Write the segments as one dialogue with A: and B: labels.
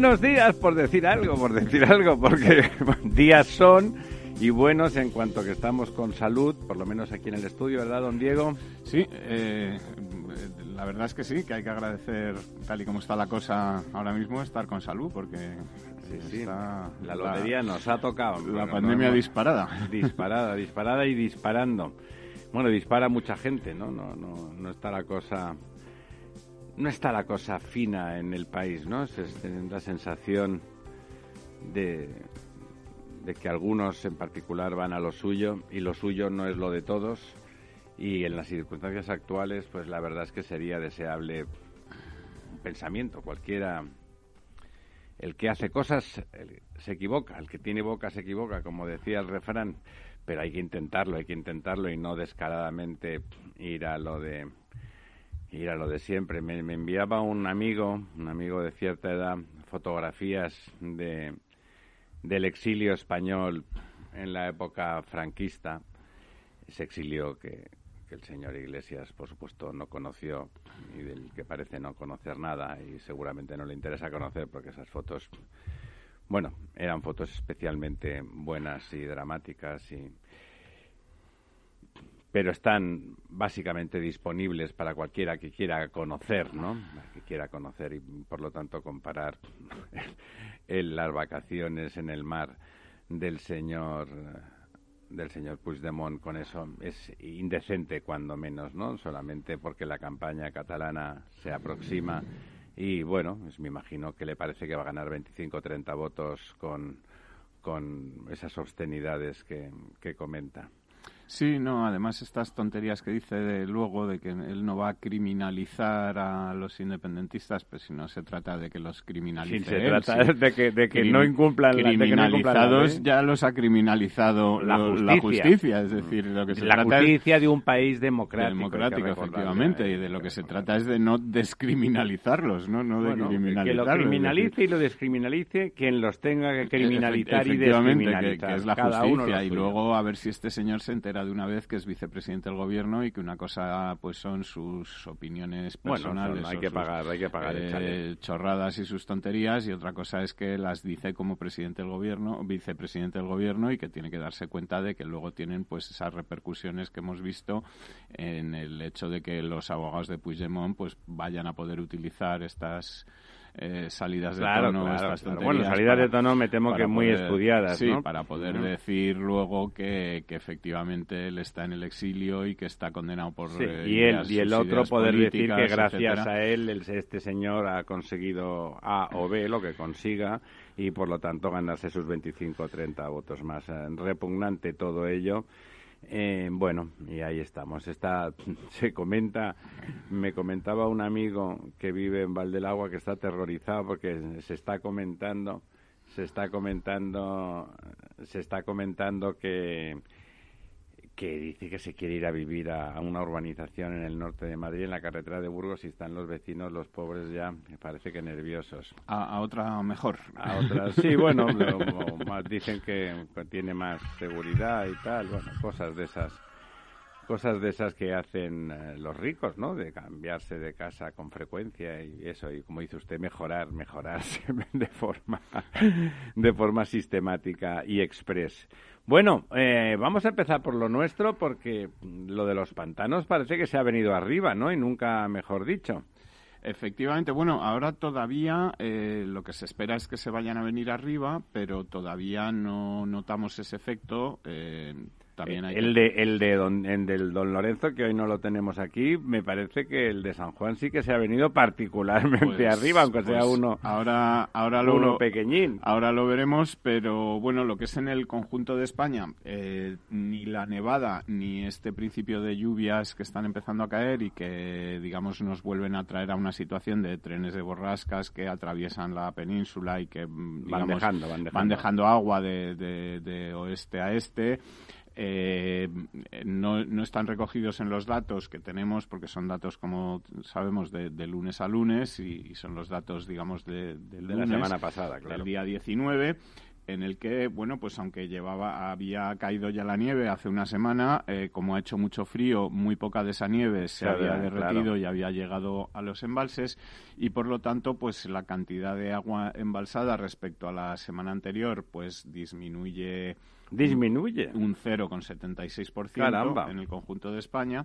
A: Buenos días, por decir algo, por decir algo, porque días son y buenos en cuanto que estamos con salud, por lo menos aquí en el estudio, ¿verdad, don Diego?
B: Sí, eh, la verdad es que sí, que hay que agradecer, tal y como está la cosa ahora mismo, estar con salud, porque
A: la lotería nos ha tocado.
B: La pandemia disparada.
A: Disparada, disparada y disparando. Bueno, dispara mucha gente, ¿no? No, no, no está la cosa no está la cosa fina en el país, ¿no? Se tiene la sensación de, de que algunos en particular van a lo suyo y lo suyo no es lo de todos y en las circunstancias actuales pues la verdad es que sería deseable un pensamiento cualquiera el que hace cosas se equivoca el que tiene boca se equivoca como decía el refrán pero hay que intentarlo hay que intentarlo y no descaradamente ir a lo de y era lo de siempre. Me, enviaba un amigo, un amigo de cierta edad, fotografías de, del exilio español en la época franquista. Ese exilio que, que el señor Iglesias, por supuesto, no conoció y del que parece no conocer nada y seguramente no le interesa conocer porque esas fotos, bueno, eran fotos especialmente buenas y dramáticas y pero están básicamente disponibles para cualquiera que quiera conocer, ¿no? Que quiera conocer y por lo tanto comparar las vacaciones en el mar del señor del señor Puigdemont con eso es indecente cuando menos, ¿no? Solamente porque la campaña catalana se aproxima y bueno, pues me imagino que le parece que va a ganar 25 o 30 votos con, con esas obscenidades que, que comenta.
B: Sí, no, además estas tonterías que dice de, luego de que él no va a criminalizar a los independentistas, pues si no se trata de que los criminalice.
A: Sí, se trata de que, de que no incumplan
B: la Criminalizados ya los ha criminalizado la justicia. es decir, lo que se
A: la justicia de un país democrático.
B: Democrático, efectivamente, y de lo que se trata es de no descriminalizarlos, ¿no? no de criminalizarlos.
A: Que lo criminalice y lo descriminalice quien los tenga que criminalizar y descriminalizar.
B: Que, es la justicia, y luego a ver si este señor se entera de una vez que es vicepresidente del gobierno y que una cosa pues son sus opiniones personales.
A: hay que pagar, hay que pagar.
B: Eh, chorradas y sus tonterías y otra cosa es que las dice como presidente del gobierno, vicepresidente del gobierno y que tiene que darse cuenta de que luego tienen pues esas repercusiones que hemos visto en el hecho de que los abogados de Puigdemont pues vayan a poder utilizar estas eh, salidas de tono,
A: Bueno, salidas de tono me temo que muy estudiadas,
B: sí, para poder decir luego que, que, efectivamente él está en el exilio y que está condenado por
A: eh, y él y el otro poder decir que gracias a él este señor ha conseguido A o B lo que consiga y por lo tanto ganarse sus 25 o 30 votos más. Eh, repugnante todo ello. Eh, bueno, y ahí estamos. Está, se comenta, me comentaba un amigo que vive en Valdelagua que está aterrorizado porque se está comentando, se está comentando, se está comentando que que dice que se quiere ir a vivir a, una urbanización en el norte de Madrid, en la carretera de Burgos, y están los vecinos, los pobres ya, me parece que nerviosos.
B: A, otra mejor.
A: A otra, sí, bueno, más dicen que tiene más seguridad y tal, bueno, cosas de esas cosas de esas que hacen eh, los ricos, ¿no? De cambiarse de casa con frecuencia y eso, y como dice usted, mejorar, mejorarse de forma, de forma sistemática y express. Bueno, eh, vamos a empezar por lo nuestro porque lo de los pantanos parece que se ha venido arriba, ¿no? Y nunca mejor dicho.
B: Efectivamente, bueno, ahora todavía eh, lo que se espera es que se vayan a venir arriba, pero todavía no notamos ese efecto. Eh,
A: el, de, el de don, del Don Lorenzo, que hoy no lo tenemos aquí, me parece que el de San Juan sí que se ha venido particularmente pues, arriba, aunque sea pues uno,
B: ahora, ahora lo,
A: uno pequeñín.
B: Ahora lo veremos, pero bueno, lo que es en el conjunto de España, eh, ni la nevada ni este principio de lluvias que están empezando a caer y que, digamos, nos vuelven a traer a una situación de trenes de borrascas que atraviesan la península y que, mm,
A: van, dejando,
B: van, dejando. agua de, de oeste a este eh, no, no, están recogidos en los datos que tenemos porque son datos, como sabemos, de, lunes a lunes y, son los datos, digamos, de,
A: la semana pasada,
B: claro. del día 19 en el que, bueno, pues aunque llevaba, había caído ya la nieve hace una semana, eh, como ha hecho mucho frío, muy poca de esa nieve se había derretido y había llegado a los embalses y por lo tanto, pues la cantidad de agua embalsada respecto a la semana anterior, pues disminuye
A: Disminuye.
B: Un 0,76% en el conjunto de España.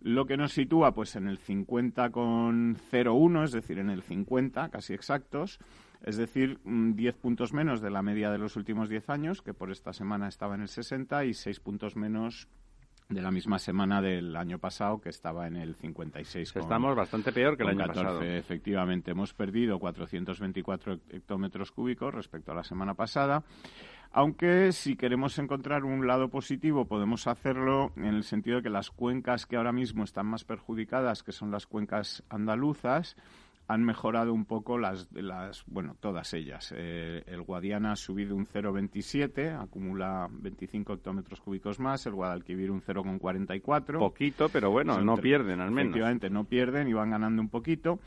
B: Lo que nos sitúa pues en el 50,01, es decir, en el 50, casi exactos. Es decir, 10 puntos menos de la media de los últimos 10 años, que por esta semana estaba en el 60, y 6 puntos menos de la misma semana del año pasado, que estaba en el 56.
A: Estamos bastante peor que el año pasado.
B: Efectivamente, hemos perdido 424 hectómetros cúbicos respecto a la semana pasada. Aunque si queremos encontrar un lado positivo podemos hacerlo en el sentido de que las cuencas que ahora mismo están más perjudicadas, que son las cuencas andaluzas, han mejorado un poco las, las bueno, todas ellas. Eh, el Guadiana ha subido un 0,27, acumula 25 hectómetros cúbicos más, el Guadalquivir un 0,44.
A: Poquito, pero bueno, no pierden al menos.
B: Efectivamente, no pierden y van ganando un poquito.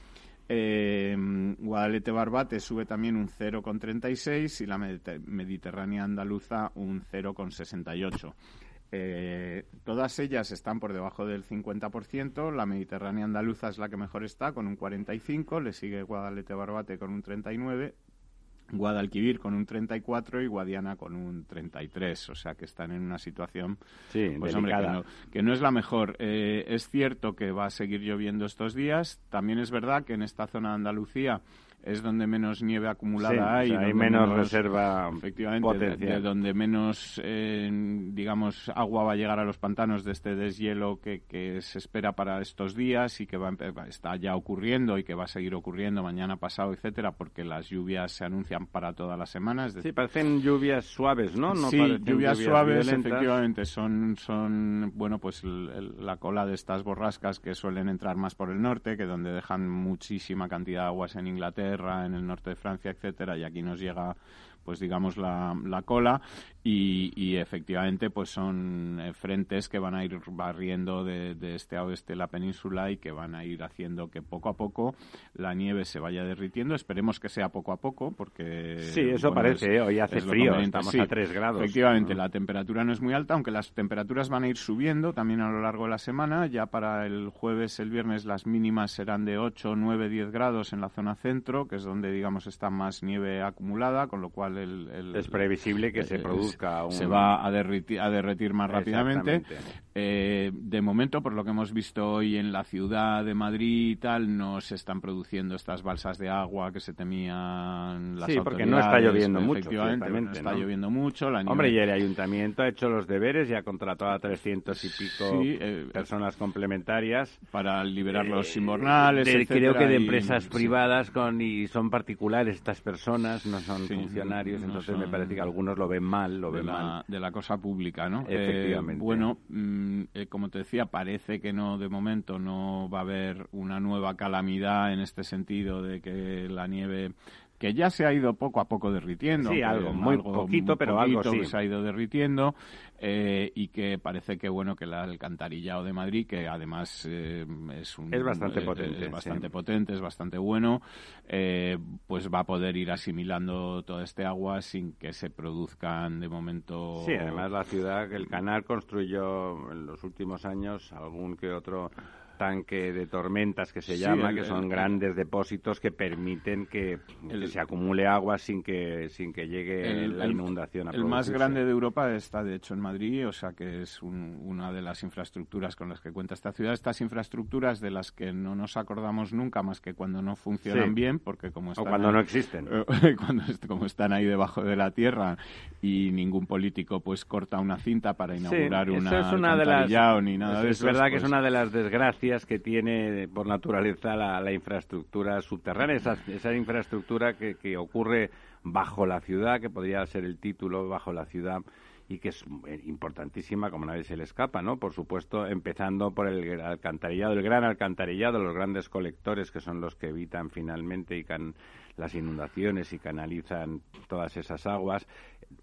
B: Eh, Guadalete Barbate sube también un 0,36 y la Mediterránea Andaluza un 0,68. Eh, todas ellas están por debajo del 50%. La Mediterránea Andaluza es la que mejor está, con un 45%. Le sigue Guadalete Barbate con un 39%. Guadalquivir con un 34 y Guadiana con un 33, o sea que están en una situación
A: sí, pues, hombre,
B: que, no, es la mejor. Eh, es cierto que va a seguir lloviendo estos días, también es verdad que en esta zona de Andalucía es donde menos nieve acumulada hay.
A: hay menos, reserva
B: efectivamente, de, donde menos, eh, digamos, agua va a llegar a los pantanos de este deshielo que, que se espera para estos días y que va, está ya ocurriendo y que va a seguir ocurriendo mañana pasado, etcétera, porque las lluvias se anuncian para todas las semanas.
A: Sí, parecen lluvias suaves, ¿no? no
B: sí, lluvias, suaves, efectivamente, son, son, bueno, pues la cola de estas borrascas que suelen entrar más por el norte, que donde dejan muchísima cantidad de aguas en Inglaterra en el norte de Francia, etcétera, y aquí nos llega pues digamos la, la cola y, efectivamente pues son eh, frentes que van a ir barriendo de, este a oeste la península y que van a ir haciendo que poco a poco la nieve se vaya derritiendo. Esperemos que sea poco a poco porque
A: sí eso parece hoy hace frío estamos a 3 grados
B: efectivamente la temperatura no es muy alta aunque las temperaturas van a ir subiendo también a lo largo de la semana. Ya para el jueves el viernes las mínimas serán de 8 9 10 grados en la zona centro que es donde digamos está más nieve acumulada con lo cual
A: es previsible que se produzca
B: Se va a derretir, a derretir más rápidamente. Eh, de momento, por lo que hemos visto hoy en la ciudad de Madrid y tal, no se están produciendo estas balsas de agua que se temían las
A: Sí, porque no está lloviendo mucho.
B: Efectivamente, no está lloviendo mucho.
A: Hombre, y el ayuntamiento ha hecho los deberes y ha contratado a 300 y pico eh, personas complementarias.
B: Para liberar los invernales,
A: Creo que de empresas privadas con y son particulares estas personas, no son funcionarios, entonces me parece que algunos lo ven mal, lo ven
B: la,
A: mal.
B: De la cosa pública, ¿no?
A: Efectivamente.
B: Eh, bueno, Mm, eh, como te decía, parece que no, de momento no va a haber una nueva calamidad en este sentido de que la nieve que ya se ha ido poco a poco derritiendo.
A: Sí, algo, muy poquito, pero algo sí.
B: se ha ido derritiendo eh, y que parece que bueno que el alcantarillado de Madrid, que además eh, es un
A: es bastante potente,
B: es bastante potente, es bastante bueno, eh, pues va a poder ir asimilando toda este agua sin que se produzcan de momento.
A: Sí, además la ciudad, el canal construyó en los últimos años algún que otro tanque de tormentas que se llama, que son grandes depósitos que permiten que, se acumule agua sin que sin que llegue la inundación.
B: el más grande de Europa está de hecho en Madrid, o sea que es una de las infraestructuras con las que cuenta esta ciudad. Estas infraestructuras de las que no nos acordamos nunca más que cuando no funcionan bien, porque como están
A: o cuando no existen,
B: cuando como están ahí debajo de la tierra y ningún político pues corta una cinta para inaugurar una,
A: es una de las,
B: ni nada de
A: eso. Es verdad que es pues una de las desgracias que tiene por naturaleza la, infraestructura subterránea, esa, infraestructura que, que ocurre bajo la ciudad, que podría ser el título, bajo la ciudad, y que es eh, importantísima, como nadie se le escapa, ¿no? Por supuesto, empezando por el alcantarillado, el gran alcantarillado, los grandes colectores que son los que evitan finalmente y can las inundaciones y canalizan todas esas aguas.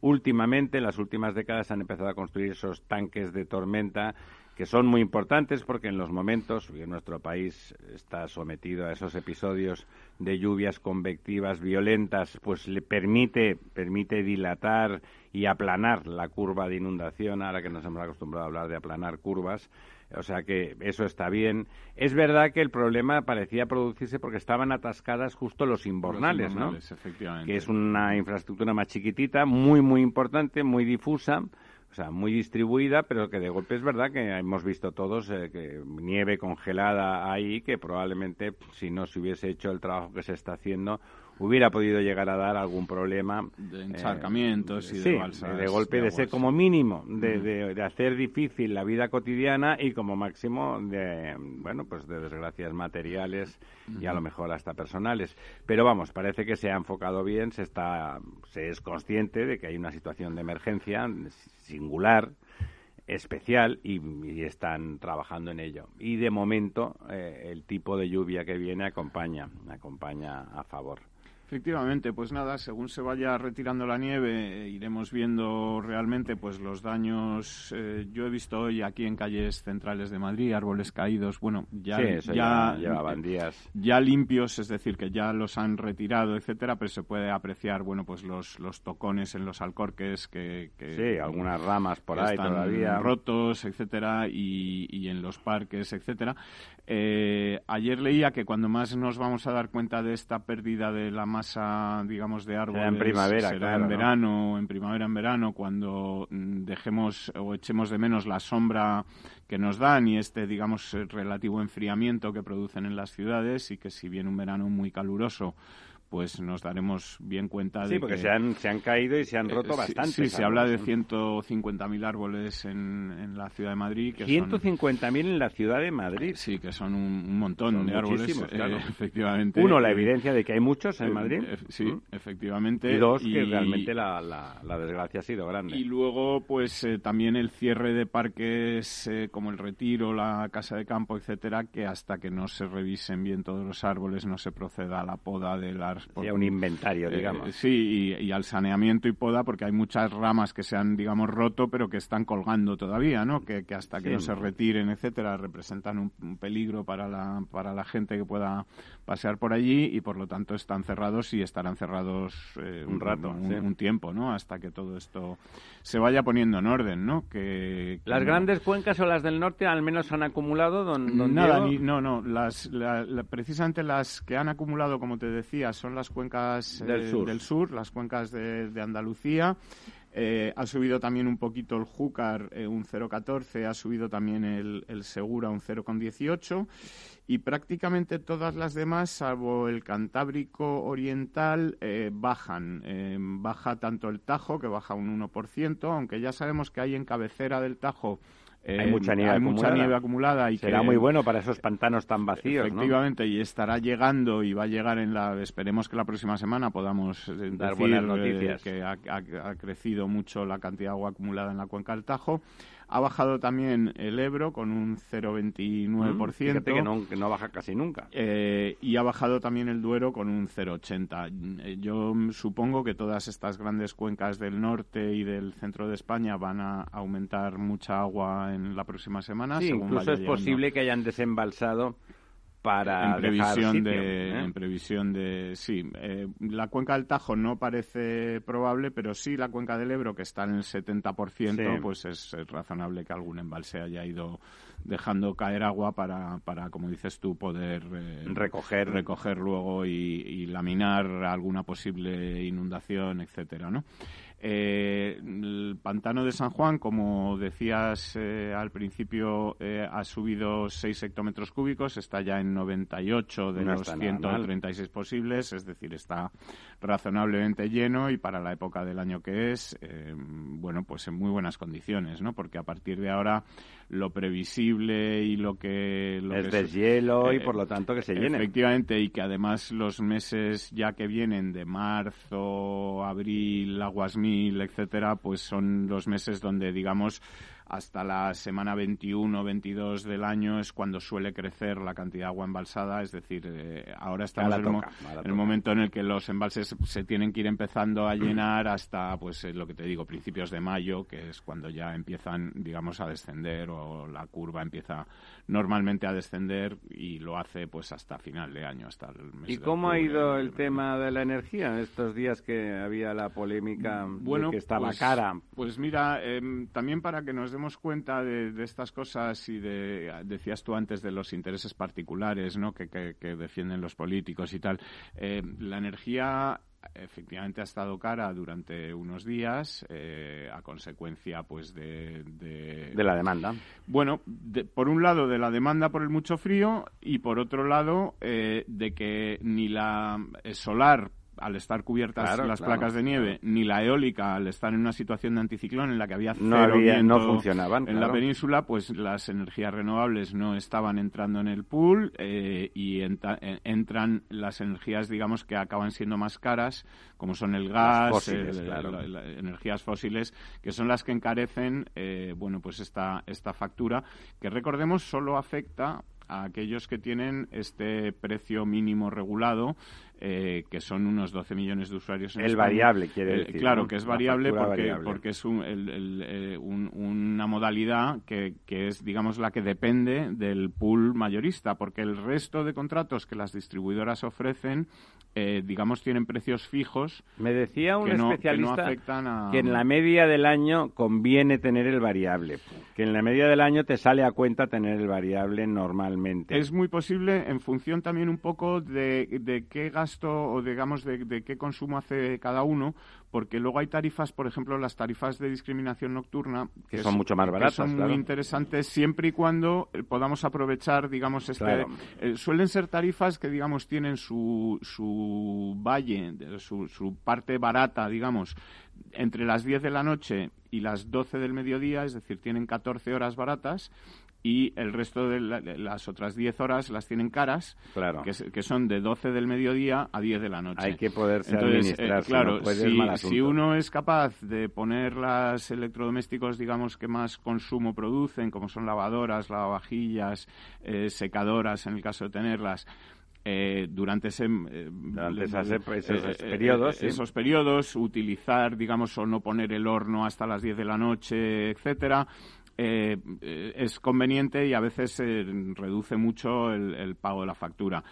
A: Últimamente, en las últimas décadas, han empezado a construir esos tanques de tormenta que son muy importantes porque en los momentos que nuestro país está sometido a esos episodios de lluvias convectivas violentas, pues le permite, permite dilatar y aplanar la curva de inundación, ahora que nos hemos acostumbrado a hablar de aplanar curvas, o sea que eso está bien. Es verdad que el problema parecía producirse porque estaban atascadas justo los invernales, ¿no? Que es una infraestructura más chiquitita, muy, muy importante, muy difusa, o sea, muy distribuida, pero que de golpe es verdad que hemos visto todos eh, que nieve congelada ahí, que probablemente si no se hubiese hecho el trabajo que se está haciendo, hubiera podido llegar a dar algún problema.
B: De encharcamientos y de balsas.
A: de golpe de, ser como mínimo, de, de, hacer difícil la vida cotidiana y como máximo de, bueno, pues de desgracias materiales y a lo mejor hasta personales. Pero vamos, parece que se ha enfocado bien, se está, se es consciente de que hay una situación de emergencia singular especial y, están trabajando en ello. Y de momento eh, el tipo de lluvia que viene acompaña, acompaña a favor.
B: Efectivamente, pues nada, según se vaya retirando la nieve, eh, iremos viendo realmente pues los daños. Eh, yo he visto hoy aquí en calles centrales de Madrid árboles caídos, bueno, ya
A: ya, llevaban días.
B: Ya limpios, es decir, que ya los han retirado, etcétera, pero se puede apreciar, bueno, pues los, los tocones en los alcorques que,
A: sí, algunas ramas por ahí están todavía
B: rotos, etcétera, y, y en los parques, etcétera. Eh, ayer leía que cuando más nos vamos a dar cuenta de esta pérdida de la masa, digamos, de árboles,
A: será en primavera,
B: será en verano, en primavera, en verano, cuando mm, dejemos o echemos de menos la sombra que nos dan y este, digamos, relativo enfriamiento que producen en las ciudades y que si bien un verano muy caluroso pues nos daremos bien cuenta de
A: sí, porque se, han, se han caído y se han eh, roto bastante.
B: Sí, se habla de 150.000 árboles en, en, la ciudad de Madrid.
A: 150.000 en la ciudad de Madrid.
B: Sí, que son un, montón de árboles,
A: claro.
B: Eh, efectivamente.
A: Uno, la evidencia de que hay muchos en eh, Madrid.
B: sí, mm. efectivamente.
A: Y dos, que realmente la, la, desgracia ha sido grande.
B: Y luego, pues también el cierre de parques como el Retiro, la Casa de Campo, etcétera, que hasta que no se revisen bien todos los árboles, no se proceda a la poda de la
A: un inventario, eh, digamos.
B: sí, y, al saneamiento y poda, porque hay muchas ramas que se han, digamos, roto, pero que están colgando todavía, ¿no? Que, hasta que no se retiren, etcétera, representan un, peligro para la, para la gente que pueda pasear por allí y, por lo tanto, están cerrados y estarán cerrados eh, un rato, un, tiempo, ¿no? Hasta que todo esto se vaya poniendo en orden, ¿no? Que,
A: ¿Las grandes cuencas o las del norte al menos han acumulado? Don,
B: Nada, no, no. Las, precisamente las que han acumulado, como te decía, son las cuencas
A: del,
B: eh, sur. las cuencas de, Andalucía. Eh, ha subido también un poquito el Júcar, eh, un 0,14, ha subido también el, el Segura, un 0,18 y prácticamente todas las demás, salvo el Cantábrico Oriental, bajan. baja tanto el Tajo, que baja un 1%, aunque ya sabemos que hay en cabecera del Tajo
A: hay mucha nieve
B: acumulada. y
A: será muy bueno para esos pantanos tan vacíos
B: efectivamente y estará llegando y va a llegar en la esperemos que la próxima semana podamos
A: eh, dar buenas noticias.
B: que ha, crecido mucho la cantidad de agua acumulada en la cuenca del Tajo Ha bajado también el Ebro con un 0,29%. Fíjate
A: que no, que no baja casi nunca.
B: Eh, y ha bajado también el Duero con un 0,80. Eh, yo supongo que todas estas grandes cuencas del norte y del centro de España van a aumentar mucha agua en la próxima semana.
A: Sí, incluso es posible que hayan desembalsado para
B: en previsión de ¿eh? en previsión de sí eh, la cuenca del Tajo no parece probable pero sí la cuenca del Ebro que está en el 70% pues es, razonable que algún embalse haya ido dejando caer agua para, para como dices tú poder
A: eh, recoger.
B: recoger luego y, y, laminar alguna posible inundación etcétera no eh, el pantano de San Juan, como decías eh, al principio, eh, ha subido 6 hectómetros cúbicos, está ya en 98 de los 136 posibles, es decir, está razonablemente lleno y para la época del año que es, bueno, pues en muy buenas condiciones, ¿no? Porque a partir de ahora lo previsible y lo que... Lo
A: es deshielo y por lo tanto que se llene.
B: Efectivamente, y que además los meses ya que vienen de marzo, abril, aguas etcétera, pues son los meses donde, digamos, hasta la semana 21 22 del año es cuando suele crecer la cantidad de agua embalsada, es decir, eh, ahora estamos en, el momento en el que los embalses se tienen que ir empezando a llenar hasta, pues eh, lo que te digo, principios de mayo, que es cuando ya empiezan, digamos, a descender o la curva empieza normalmente a descender y lo hace pues hasta final de año, hasta el mes
A: ¿Y cómo ha ido el tema de la energía en estos días que había la polémica bueno, que estaba
B: pues,
A: cara?
B: Pues mira, em, también para que nos demos cuenta de, estas cosas y de, decías tú antes de los intereses particulares ¿no? que, que, defienden los políticos y tal, eh, la energía efectivamente ha estado cara durante unos días eh, a consecuencia pues de,
A: de, la demanda
B: bueno por un lado de la demanda por el mucho frío y por otro lado eh, de que ni la solar al estar cubiertas las placas de nieve, ni la eólica al estar en una situación de anticiclón en la que había cero
A: no, había, no funcionaban
B: en la península, pues las energías renovables no estaban entrando en el pool eh, y entran las energías, digamos, que acaban siendo más caras, como son el gas, energías fósiles, que son las que encarecen, eh, bueno, pues esta esta factura que recordemos solo afecta a aquellos que tienen este precio mínimo regulado eh, que son unos 12 millones de usuarios en
A: El variable, quiere decir.
B: claro, que es variable porque, porque es eh, una modalidad que, que, es, digamos, la que depende del pool mayorista, porque el resto de contratos que las distribuidoras ofrecen, eh, digamos, tienen precios fijos.
A: Me decía un especialista que, en la media del año conviene tener el variable, que en la media del año te sale a cuenta tener el variable normalmente.
B: Es muy posible en función también un poco de, de qué gasto o digamos de, qué consumo hace cada uno, porque luego hay tarifas, por ejemplo, las tarifas de discriminación nocturna,
A: que, son mucho más baratas,
B: son muy interesantes siempre y cuando eh, podamos aprovechar, digamos, este, eh, suelen ser tarifas que, digamos, tienen su, su valle, su, su parte barata, digamos, entre las 10 de la noche y las 12 del mediodía, es decir, tienen 14 horas baratas y el resto de, las otras 10 horas las tienen caras,
A: claro.
B: que, son de 12 del mediodía a 10 de la noche.
A: Hay que poderse administrar.
B: Eh, claro, si, si, uno es capaz de poner los electrodomésticos, digamos, que más consumo producen, como son lavadoras, lavavajillas, eh, secadoras, en el caso de tenerlas, eh, durante, ese,
A: esos periodos,
B: esos periodos, utilizar, digamos, o no poner el horno hasta las 10 de la noche, etcétera, eh, es conveniente y a veces se reduce mucho el, pago de la factura.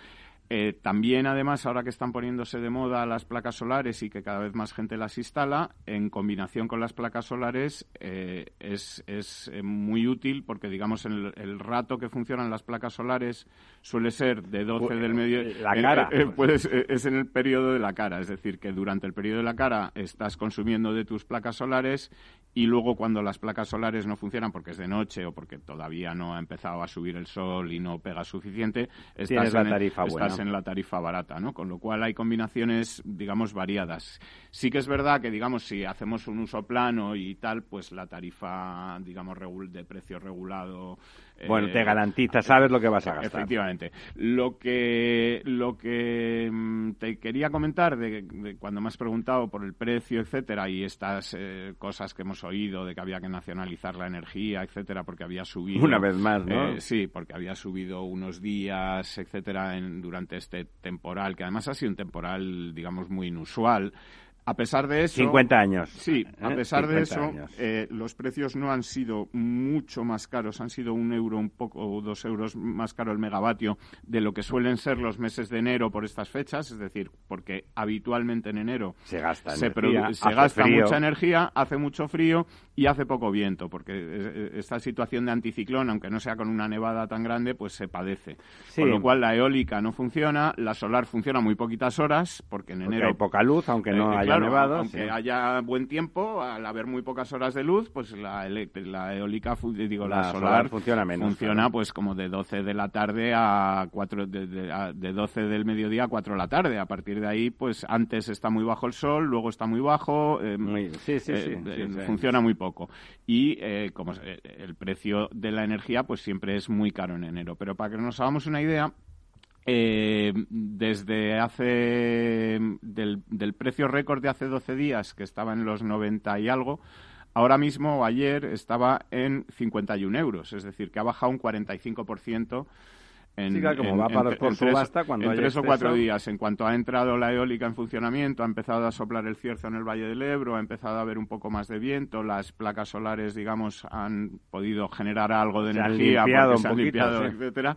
B: Eh, también, además, ahora que están poniéndose de moda las placas solares y que cada vez más gente las instala, en combinación con las placas solares eh, es, es muy útil porque, digamos, el, el, rato que funcionan las placas solares suele ser de 12 del medio.
A: La cara.
B: es en el periodo de la cara, es decir, que durante el periodo de la cara estás consumiendo de tus placas solares y luego cuando las placas solares no funcionan porque es de noche o porque todavía no ha empezado a subir el sol y no pega suficiente,
A: estás, en, la tarifa
B: estás en la tarifa barata, ¿no? Con lo cual hay combinaciones, digamos, variadas. Sí que es verdad que, digamos, si hacemos un uso plano y tal, pues la tarifa, digamos, de precio regulado
A: Bueno, te garantiza, sabes lo que vas a gastar.
B: Efectivamente. Lo que, lo que mm, te quería comentar de, cuando me has preguntado por el precio, etcétera, y estas eh, cosas que hemos oído de que había que nacionalizar la energía, etcétera, porque había subido.
A: Una vez más, ¿no?
B: Eh, sí, porque había subido unos días, etcétera, en, durante este temporal, que además ha sido un temporal, digamos, muy inusual. A pesar de eso...
A: 50 años.
B: Sí, a ¿Eh? pesar de eso, eh, los precios no han sido mucho más caros, han sido un euro un poco o dos euros más caro el megavatio de lo que suelen ser los meses de enero por estas fechas, es decir, porque habitualmente en enero
A: se gasta,
B: se, gasta mucha energía, hace mucho frío y hace poco viento, porque eh, esta situación de anticiclón, aunque no sea con una nevada tan grande, pues se padece. Con lo cual la eólica no funciona, la solar funciona muy poquitas horas, porque en enero...
A: hay poca luz, aunque no haya
B: aunque haya buen tiempo, al haber muy pocas horas de luz, pues la, la eólica, digo, la, solar,
A: funciona menos.
B: Funciona pues como de 12 de la tarde a 4, de, de, 12 del mediodía a 4 de la tarde. A partir de ahí, pues antes está muy bajo el sol, luego está muy bajo, eh,
A: sí, sí, sí,
B: eh, funciona muy poco. Y eh, como el precio de la energía, pues siempre es muy caro en enero. Pero para que nos hagamos una idea, eh, desde hace del, del precio récord de hace 12 días, que estaba en los 90 y algo, ahora mismo, ayer, estaba en 51 euros, es decir, que ha bajado un 45%
A: en, como va para, por subasta cuando
B: en tres o cuatro días. En cuanto ha entrado la eólica en funcionamiento, ha empezado a soplar el cierzo en el Valle del Ebro, ha empezado a haber un poco más de viento, las placas solares, digamos, han podido generar algo de energía,
A: se han limpiado,
B: etcétera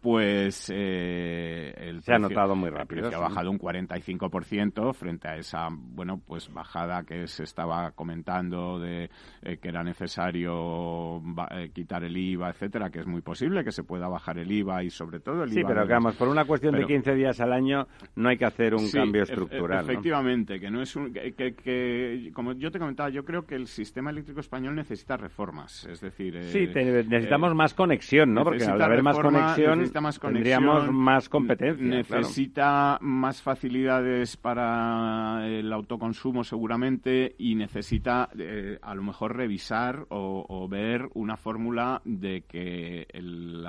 B: pues eh, el
A: se ha notado muy rápido.
B: Se ha bajado un 45% frente a esa bueno pues bajada que se estaba comentando de eh, que era necesario eh, quitar el IVA, etcétera, que es muy posible que se pueda bajar el IVA y sobre todo el
A: sí,
B: IVA.
A: Sí, pero digamos, por una cuestión de 15 días al año no hay que hacer un cambio estructural.
B: efectivamente, que no es un que, como yo te comentaba, yo creo que el sistema eléctrico español necesita reformas, es decir,
A: sí, necesitamos más conexión, ¿no? Porque al haber más conexión
B: más
A: tendríamos más competencia.
B: Necesita más facilidades para el autoconsumo seguramente y necesita eh, a lo mejor revisar o, ver una fórmula de que el,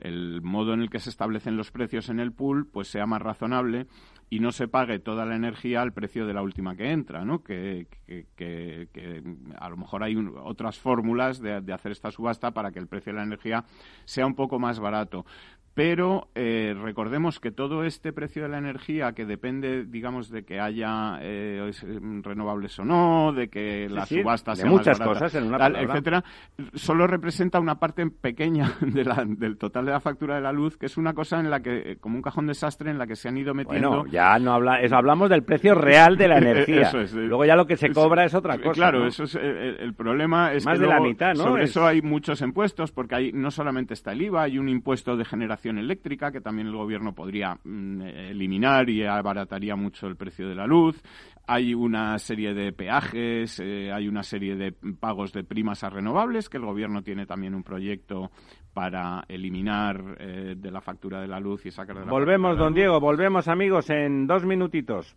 B: el modo en el que se establecen los precios en el pool pues sea más razonable y no se pague toda la energía al precio de la última que entra, ¿no? Que, a lo mejor hay otras fórmulas de, de, hacer esta subasta para que el precio de la energía sea un poco más barato pero eh, recordemos que todo este precio de la energía que depende, digamos, de que haya eh, renovables o no, de que la subasta sea
A: muchas
B: más
A: cosas en una
B: etcétera, solo representa una parte pequeña del total de la factura de la luz, que es una cosa en la que, como un cajón desastre, en la que se han ido metiendo.
A: Bueno, ya no habla, eso, hablamos del precio real de la energía. eso es, Luego ya lo que se cobra es, otra cosa.
B: Claro, eso es el, problema es
A: más
B: de
A: la mitad, ¿no?
B: Sobre eso hay muchos impuestos, porque hay no solamente está el IVA, hay un impuesto de generación eléctrica que también el gobierno podría mm, eliminar y abarataría mucho el precio de la luz. Hay una serie de peajes, eh, hay una serie de pagos de primas a renovables que el gobierno tiene también un proyecto para eliminar eh, de la factura de la luz y sacar de la
A: Volvemos, don Diego, volvemos amigos en dos minutitos.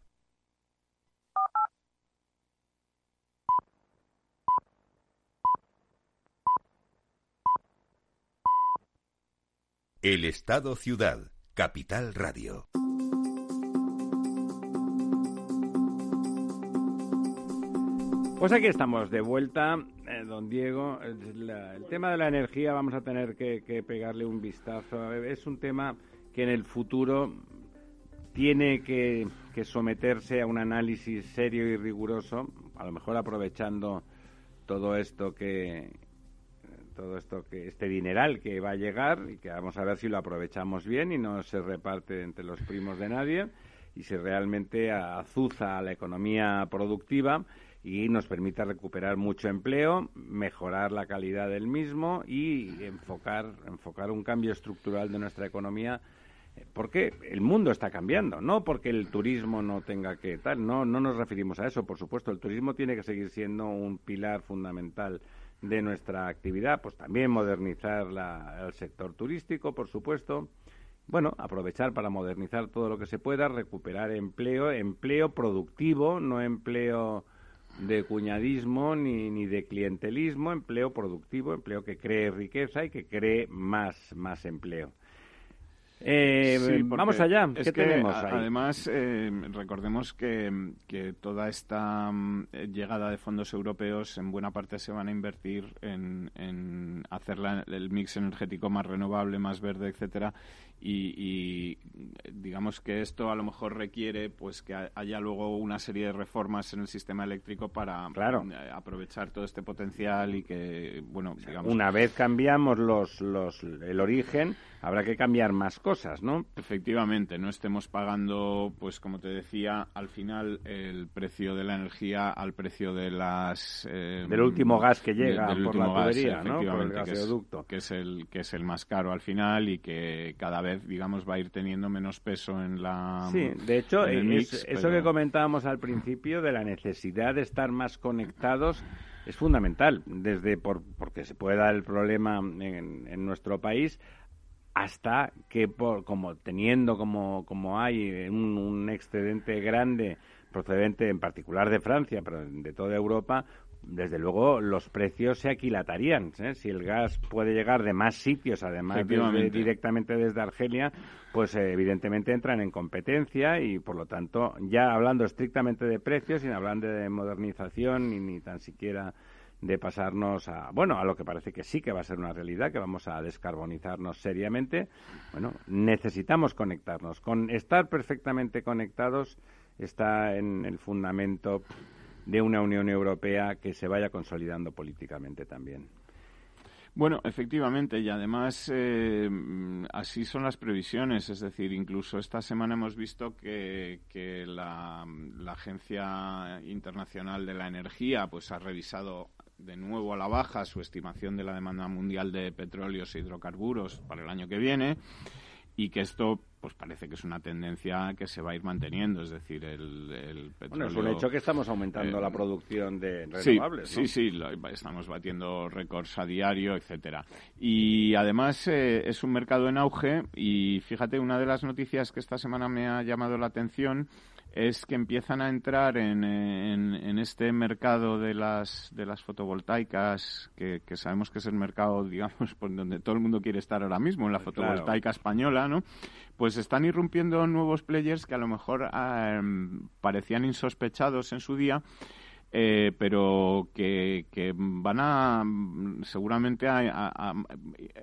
C: El Estado Ciudad, Capital Radio.
A: Pues aquí estamos de vuelta, eh, don Diego. el tema de la energía vamos a tener que, pegarle un vistazo. Es un tema que en el futuro tiene que, que someterse a un análisis serio y riguroso, a lo mejor aprovechando todo esto que, todo esto que este dineral que va a llegar y que vamos a ver si lo aprovechamos bien y no se reparte entre los primos de nadie y si realmente azuza a la economía productiva y nos permite recuperar mucho empleo, mejorar la calidad del mismo y enfocar enfocar un cambio estructural de nuestra economía eh, porque el mundo está cambiando, no porque el turismo no tenga que tal, no no nos referimos a eso, por supuesto, el turismo tiene que seguir siendo un pilar fundamental de nuestra actividad, pues también modernizar el sector turístico, por supuesto. Bueno, aprovechar para modernizar todo lo que se pueda, recuperar empleo, empleo productivo, no empleo de cuñadismo ni, ni de clientelismo, empleo productivo, empleo que cree riqueza y que cree más, más empleo. Eh, vamos allá. ¿Qué tenemos ahí?
B: Además, eh, recordemos que, que, toda esta mm, llegada de fondos europeos en buena parte se van a invertir en, en hacer el mix energético más renovable, más verde, etcétera, y, digamos que esto a lo mejor requiere pues que haya luego una serie de reformas en el sistema eléctrico para eh, aprovechar todo este potencial y que bueno digamos
A: una vez cambiamos los, los el origen habrá que cambiar más cosas no
B: efectivamente no estemos pagando pues como te decía al final el precio de la energía al precio de las
A: eh, del último gas que llega por la tubería no por el gasoducto.
B: que es el que es el más caro al final y que cada vez digamos, va a ir teniendo menos peso en la.
A: Sí, de hecho, eso que comentábamos al principio de la necesidad de estar más conectados es fundamental, desde por, porque se puede dar el problema en, nuestro país hasta que, por, como teniendo como, como hay un, un excedente grande procedente en particular de Francia, pero de toda Europa, desde luego los precios se aquilatarían. ¿eh? Si el gas puede llegar de más sitios, además de, directamente desde Argelia, pues eh, evidentemente entran en competencia y por lo tanto, ya hablando estrictamente de precios, sin hablar de modernización ni, ni tan siquiera de pasarnos a, bueno, a lo que parece que sí que va a ser una realidad, que vamos a descarbonizarnos seriamente, bueno, necesitamos conectarnos. Con estar perfectamente conectados está en el fundamento de una Unión Europea que se vaya consolidando políticamente también.
B: Bueno, efectivamente, y además eh, así son las previsiones, es decir, incluso esta semana hemos visto que, que la, la, Agencia Internacional de la Energía pues ha revisado de nuevo a la baja su estimación de la demanda mundial de petróleos e hidrocarburos para el año que viene y que esto pues parece que es una tendencia que se va a ir manteniendo, es decir, el, petróleo...
A: Bueno, es un hecho que estamos aumentando eh, la producción de renovables,
B: Sí, sí, estamos batiendo récords a diario, etcétera. Y además eh, es un mercado en auge y fíjate, una de las noticias que esta semana me ha llamado la atención es que empiezan a entrar en, en, este mercado de las, de las fotovoltaicas, que, sabemos que es el mercado, digamos, por donde todo el mundo quiere estar ahora mismo, en la fotovoltaica española, ¿no? Pues están irrumpiendo nuevos players que a lo mejor parecían insospechados en su día, eh, pero que, que, van a seguramente a,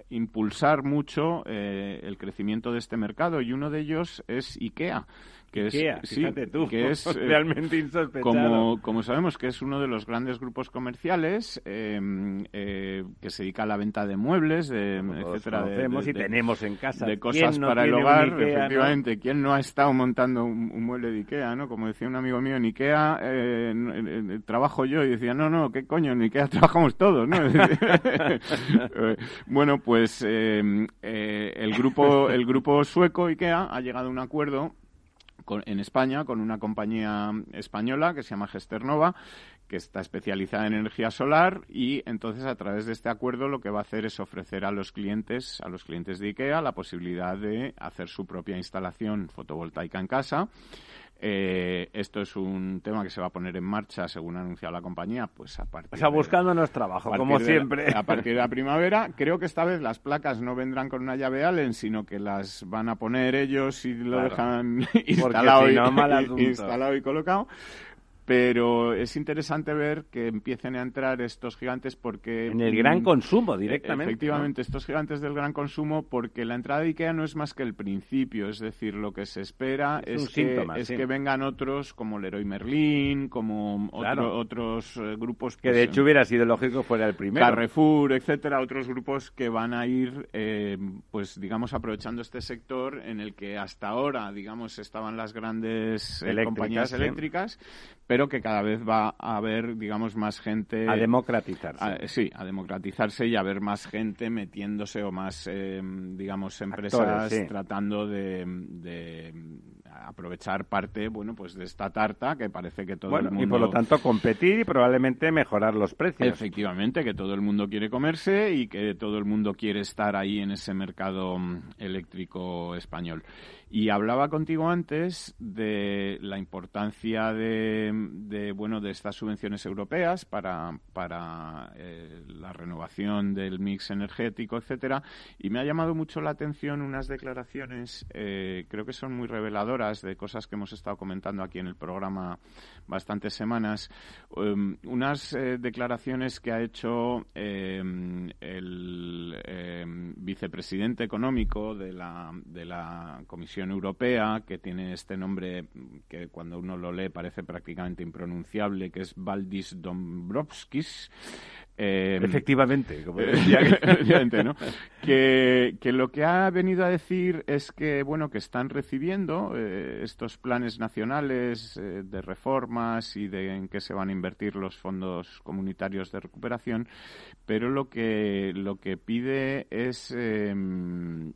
B: impulsar mucho eh, el crecimiento de este mercado. Y uno de ellos es IKEA
A: que es, tú,
B: que es
A: realmente insospechado.
B: Como, como sabemos que es uno de los grandes grupos comerciales em, eh, que se dedica a la venta de muebles, de, etcétera,
A: de, y tenemos en casa
B: de cosas para el hogar, efectivamente. ¿Quién no ha estado montando un, mueble de Ikea, no? Como decía un amigo mío, en Ikea eh, trabajo yo y decía, no, no, ¿qué coño? En Ikea trabajamos todos, ¿no? bueno, pues em, eh, el grupo el grupo sueco IKEA ha llegado a un acuerdo en España con una compañía española que se llama Gesternova, que está especializada en energía solar y entonces a través de este acuerdo lo que va a hacer es ofrecer a los clientes, a los clientes de IKEA, la posibilidad de hacer su propia instalación fotovoltaica en casa eh, esto es un tema que se va a poner en marcha, según ha anunciado la compañía, pues a partir.
A: O sea, buscándonos trabajo, como siempre.
B: a partir de la primavera. Creo que esta vez las placas no vendrán con una llave Allen, sino que las van a poner ellos y lo dejan instalado, instalado y colocado pero es interesante ver que empiecen a entrar estos gigantes porque...
A: En el gran consumo directamente.
B: Efectivamente, estos gigantes del gran consumo porque la entrada de IKEA no es más que el principio, es decir, lo que se espera es, que, es que vengan otros como Leroy Merlin, como otros eh, grupos...
A: que de pues, hecho hubiera sido lógico fuera el primero.
B: Carrefour, etcétera, otros grupos que van a ir, eh, pues digamos, aprovechando este sector en el que hasta ahora, digamos, estaban las grandes eh, compañías eléctricas, pero que cada vez va a haber, digamos, más gente...
A: A democratizarse.
B: sí, a democratizarse y a haber más gente metiéndose o más, eh, digamos, empresas tratando de, aprovechar parte, bueno, pues de esta tarta que parece que todo el mundo...
A: y por lo tanto competir y probablemente mejorar los precios.
B: Efectivamente, que todo el mundo quiere comerse y que todo el mundo quiere estar ahí en ese mercado mm, eléctrico español. Y hablaba contigo antes de la importancia de, bueno de estas subvenciones europeas para, para eh, la renovación del mix energético, etcétera. Y me ha llamado mucho la atención unas declaraciones, eh, creo que son muy reveladoras de cosas que hemos estado comentando aquí en el programa bastantes semanas. Um, unas eh, declaraciones que ha hecho em, el em, vicepresidente económico de la, de la Comisión Europea, que tiene este nombre que cuando uno lo lee parece prácticamente impronunciable, que es Valdis Dombrovskis,
A: eh, Efectivamente,
B: como ¿no? que, que, lo que ha venido a decir es que, bueno, que están recibiendo eh, estos planes nacionales eh, de reformas y de en qué se van a invertir los fondos comunitarios de recuperación, pero lo que, lo que pide es, em,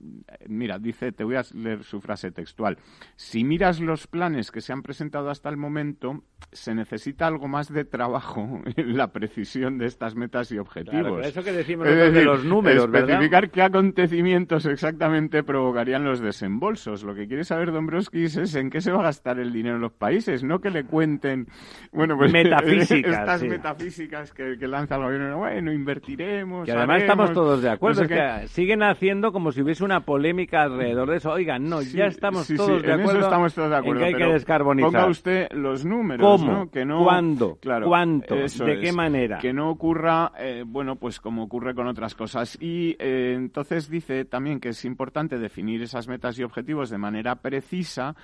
B: mira, dice, te voy a leer su frase textual, si miras los planes que se han presentado hasta el momento, se necesita algo más de trabajo en la precisión de estas metas y objetivos.
A: eso que decimos de los números,
B: especificar qué acontecimientos exactamente provocarían los desembolsos. Lo que quiere saber Dombrovskis es en qué se va a gastar el dinero en los países, no que le cuenten, bueno, pues
A: metafísicas,
B: estas metafísicas que, lanza el gobierno. Bueno, invertiremos.
A: Que además estamos todos de acuerdo. que siguen haciendo como si hubiese una polémica alrededor de eso. Oigan, no, ya estamos todos de acuerdo.
B: estamos todos de acuerdo.
A: En que hay que descarbonizar.
B: Ponga usted los números,
A: ¿Cómo?
B: Que no,
A: ¿Cuándo? Claro, ¿Cuánto? ¿De qué manera?
B: Que no ocurra eh, bueno, pues como ocurre con otras cosas. Y eh, entonces dice también que es importante definir esas metas y objetivos de manera precisa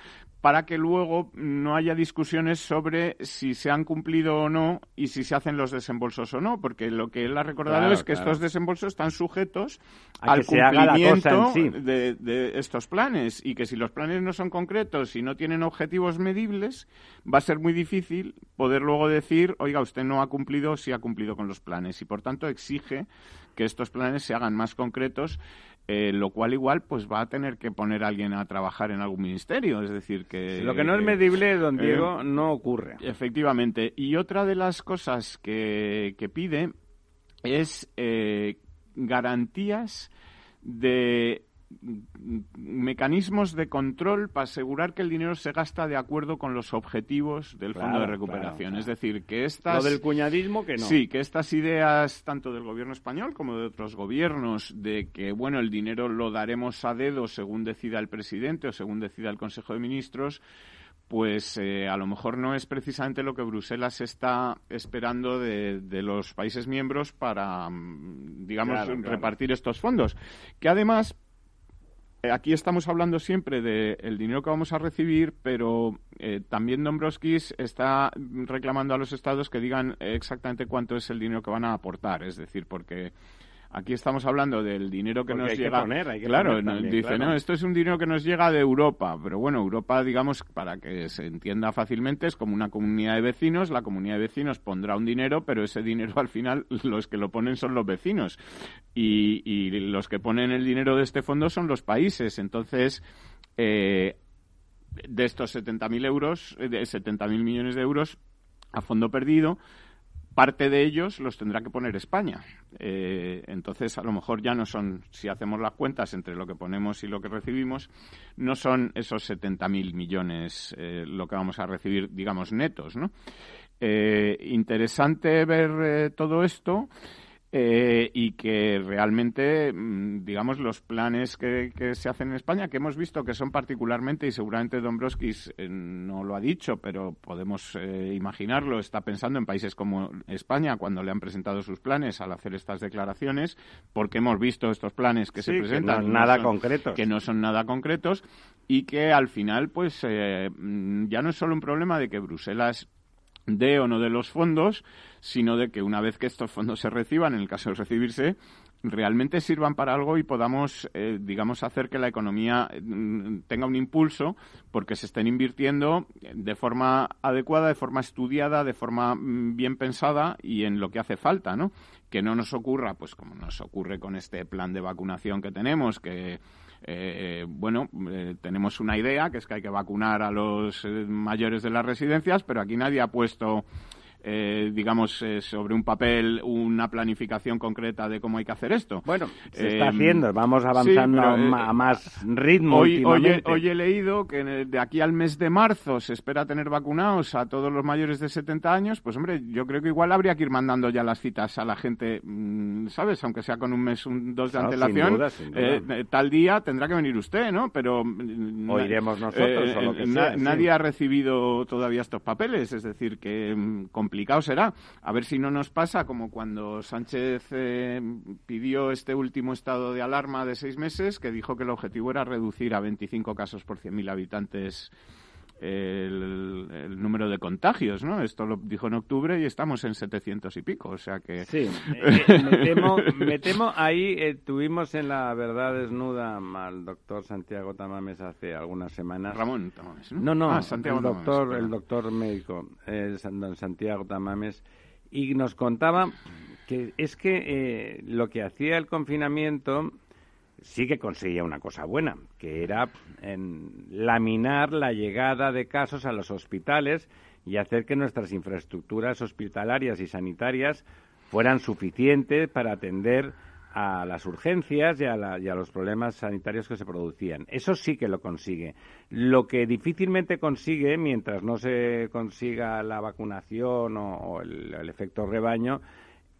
B: para que luego no haya discusiones sobre si se han cumplido o no y si se hacen los desembolsos o no, porque lo que él ha recordado es que estos desembolsos están sujetos al cumplimiento de, de, estos planes y que si los planes no son concretos y no tienen objetivos medibles, va a ser muy difícil poder luego decir, oiga, usted no ha cumplido si ha cumplido con los planes y por tanto exige que estos planes se hagan más concretos eh, lo cual igual pues va a tener que poner a alguien a trabajar en algún ministerio, es decir que...
A: lo que no es medible, don eh, Diego, no ocurre.
B: Efectivamente. Y otra de las cosas que, que pide es eh, garantías de mecanismos de control para asegurar que el dinero se gasta de acuerdo con los objetivos del Fondo de Recuperación. Es decir, que estas...
A: Lo del cuñadismo que no.
B: Sí, que estas ideas, tanto del gobierno español como de otros gobiernos, de que, bueno, el dinero lo daremos a dedo según decida el presidente o según decida el Consejo de Ministros, pues eh, a lo mejor no es precisamente lo que Bruselas está esperando de, los países miembros para, mm, digamos, repartir estos fondos. Que además aquí estamos hablando siempre del dinero que vamos a recibir, pero eh, también Dombrovskis está reclamando a los estados que digan exactamente cuánto es el dinero que van a aportar. Es decir, porque Aquí estamos hablando del dinero que nos llega. claro, dice, no, esto es un dinero que nos llega de Europa. Pero bueno, Europa, digamos, para que se entienda fácilmente, es como una comunidad de vecinos. La comunidad de vecinos pondrá un dinero, pero ese dinero al final los que lo ponen son los vecinos. Y, los que ponen el dinero de este fondo son los países. Entonces, eh, de estos 70.000 euros, de 70.000 millones de euros a fondo perdido, parte de ellos los tendrá que poner España. Eh, entonces, a lo mejor ya no son, si hacemos las cuentas entre lo que ponemos y lo que recibimos, no son esos 70.000 millones eh, lo que vamos a recibir, digamos, netos, ¿no? Eh, interesante ver todo esto. Eh, y que realmente, mm, digamos, los planes que, se hacen en España, que hemos visto que son particularmente, y seguramente Dombrovskis eh, no lo ha dicho, pero podemos eh, imaginarlo, está pensando en países como España cuando le han presentado sus planes al hacer estas declaraciones, porque hemos visto estos planes que se presentan.
A: Que no, nada concretos.
B: Que no son nada concretos y que al final, pues, mm, ya no es solo un problema de que Bruselas de o no de los fondos, sino de que una vez que estos fondos se reciban, en el caso de recibirse, realmente sirvan para algo y podamos, eh, digamos, hacer que la economía mm, tenga un impulso porque se estén invirtiendo de forma adecuada, de forma estudiada, de forma mm, bien pensada y en lo que hace falta, ¿no? Que no nos ocurra, pues como nos ocurre con este plan de vacunación que tenemos, que eh, bueno, eh, tenemos una idea, que es que hay que vacunar a los eh, mayores de las residencias, pero aquí nadie ha puesto eh, digamos, eh, sobre un papel una planificación concreta de cómo hay que hacer esto.
A: Bueno, se está haciendo, vamos avanzando a, más ritmo.
B: Hoy, hoy, he, leído que de aquí al mes de marzo se espera tener vacunados a todos los mayores de 70 años. Pues, hombre, yo creo que igual habría que ir mandando ya las citas a la gente, mm, ¿sabes? Aunque sea con un mes, un dos de antelación. tal día tendrá que venir usted, ¿no? Pero.
A: Mm, o iremos nosotros, o lo que sea,
B: Nadie ha recibido todavía estos papeles, es decir, que mm, complicado será. A ver si no nos pasa como cuando Sánchez eh, pidió este último estado de alarma de seis meses, que dijo que el objetivo era reducir a 25 casos por 100.000 habitantes el, número de contagios, ¿no? Esto lo dijo en octubre y estamos en 700 y pico, o sea que...
A: Sí, eh, me, temo, ahí eh, tuvimos en la verdad desnuda al doctor Santiago Tamames hace algunas semanas.
B: Ramón Tamames,
A: ¿no? No, ah, el doctor, el doctor médico, eh, Santiago Tamames, y nos contaba que es que lo que hacía el confinamiento sí que conseguía una cosa buena, que era en laminar la llegada de casos a los hospitales y hacer que nuestras infraestructuras hospitalarias y sanitarias fueran suficientes para atender a las urgencias y a, los problemas sanitarios que se producían. Eso sí que lo consigue. Lo que difícilmente consigue, mientras no se consiga la vacunación o, el efecto rebaño,